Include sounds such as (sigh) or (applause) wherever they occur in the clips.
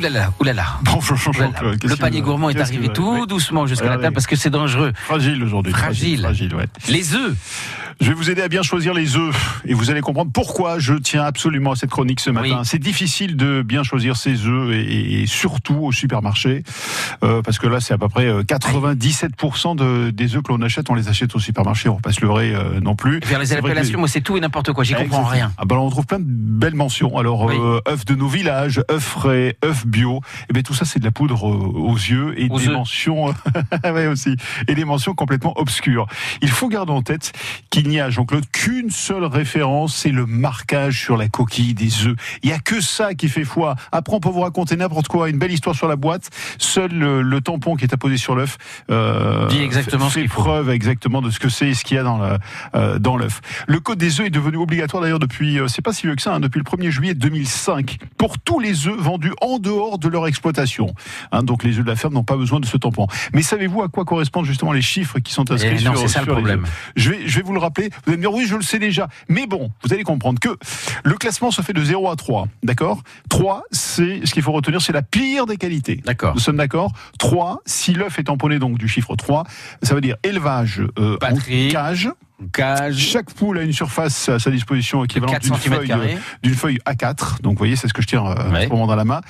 Oulala, oulala. Bonjour. Jean-Claude. Le panier gourmand est arrivé tout doucement jusqu'à Ah la oui. table parce que c'est dangereux. Fragile aujourd'hui. Fragile. Les œufs. Je vais vous aider à bien choisir les œufs et vous allez comprendre pourquoi je tiens absolument à cette chronique ce matin. Oui. C'est difficile de bien choisir ses œufs et, et surtout au supermarché euh, parce que là c'est à peu près euh, 97% de, des œufs que l'on achète, on les achète au supermarché, on va pas se leurrer euh, non plus. Vers les appellations, moi c'est tout et n'importe quoi. J'y comprends Exactement. rien. Ah ben, on trouve plein de belles mentions. Alors, Oui. euh, œufs de nos villages, œufs frais, œufs bio. Et bien tout ça, c'est de la poudre euh, aux yeux et Aux des œufs. mentions, (laughs) ouais, aussi, et des mentions complètement obscures. Il faut garder en tête qu'il n'y a, Jean-Claude, qu'une seule référence, c'est le marquage sur la coquille des œufs. Il y a que ça qui fait foi. Après, on peut vous raconter n'importe quoi, une belle histoire sur la boîte. Seul le, le tampon qui est apposé sur l'œuf euh, Dit exactement fait faut. preuve exactement de ce que c'est et ce qu'il y a dans euh, dans l'œuf. Le code des œufs est devenu obligatoire d'ailleurs depuis, euh, c'est pas si vieux que ça, hein, depuis le 1er juillet 2005, pour tous les œufs vendus en dehors de leur exploitation. Hein, donc les œufs de la ferme n'ont pas besoin de ce tampon. Mais savez-vous à quoi correspondent justement les chiffres qui sont inscrits Eh non, sur, ça le sur les problème. œufs? Je vais, je vais vous le rappeler. Vous allez me dire, oui, je le sais déjà. Mais bon, vous allez comprendre que le classement se fait de 0 à 3. D'accord? 3, c'est, ce qu'il faut retenir, c'est la pire des qualités. D'accord. Nous sommes d'accord? 3, si l'œuf est tamponné donc du chiffre 3, ça veut dire élevage euh, en cage. Cage. Chaque poule a une surface à sa disposition équivalente 4 d'une feuille, euh, d'une feuille A4. Donc vous voyez, c'est ce que je tiens euh, Ouais. moment dans la main.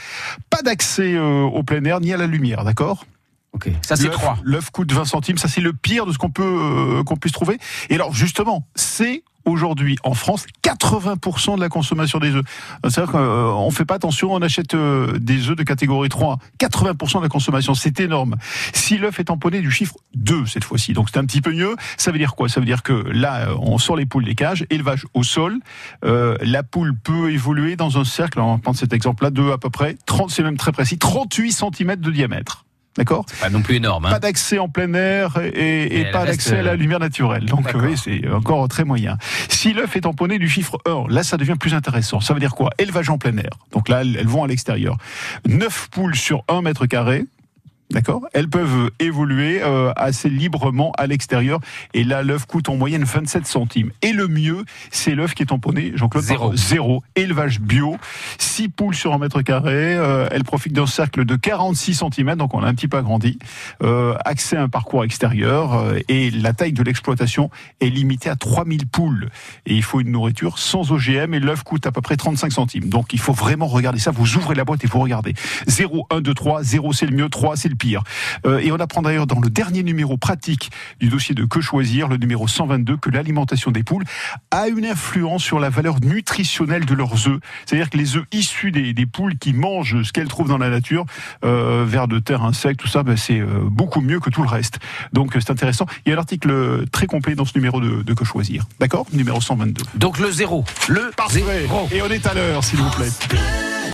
Pas d'accès euh, au plein air ni à la lumière, d'accord? Ok. Ça c'est L'œuf- 3. L'œuf coûte 20 centimes, ça c'est le pire de ce qu'on peut euh, qu'on puisse trouver. Et alors justement, c'est aujourd'hui en France 80% de la consommation des œufs. C'est-à-dire qu'on ne fait pas attention, on achète euh, des œufs de catégorie 3. 80% de la consommation, c'est énorme. Si l'œuf est tamponné du chiffre 2 cette fois-ci, donc c'est un petit peu mieux, ça veut dire quoi? Ça veut dire que là, euh, on sort les poules des cages, élevage au sol, euh, la poule peut évoluer dans un cercle, on va prendre cet exemple-là, de à peu près 30, c'est même très précis, 38 cm de diamètre. D'accord Pas non plus énorme. Hein. pas d'accès en plein air et, pas d'accès à la euh, lumière naturelle. Donc oui, c'est encore très moyen. Si l'œuf est tamponné du chiffre 1, là ça devient plus intéressant. Ça veut dire quoi? Élevage en plein air. Donc là, elles elles vont à l'extérieur. 9 poules sur 1 mètre carré. D'accord Elles peuvent évoluer euh, assez librement à l'extérieur. Et là, l'œuf coûte en moyenne 27 centimes. Et le mieux, c'est l'œuf qui est tamponné, Jean-Claude, Zéro. zéro. Élevage bio. 6 poules sur un mètre carré. Euh, elles profitent d'un cercle de 46 cm, donc on a un petit peu agrandi. Euh, accès à un parcours extérieur. euh, et la taille de l'exploitation est limitée à 3000 poules. Et il faut une nourriture sans OGM. Et l'œuf coûte à peu près 35 centimes. Donc il faut vraiment regarder ça. Vous ouvrez la boîte et vous regardez. 0, 1, 2, 3. 0, c'est le mieux. 3, c'est le pire. Euh, et on apprend d'ailleurs dans le dernier numéro pratique du dossier de Que choisir, le numéro 122, que l'alimentation des poules a une influence sur la valeur nutritionnelle de leurs œufs. C'est-à-dire que les œufs issus des, des poules qui mangent ce qu'elles trouvent dans la nature, euh, vers de terre, insectes, tout ça, ben, c'est euh, beaucoup mieux que tout le reste. Donc euh, c'est intéressant. Il y a un article très complet dans ce numéro de, de Que choisir. D'accord? Numéro 122. Donc le 0. Le Parfait. zéro. Et on est à l'heure, s'il vous plaît.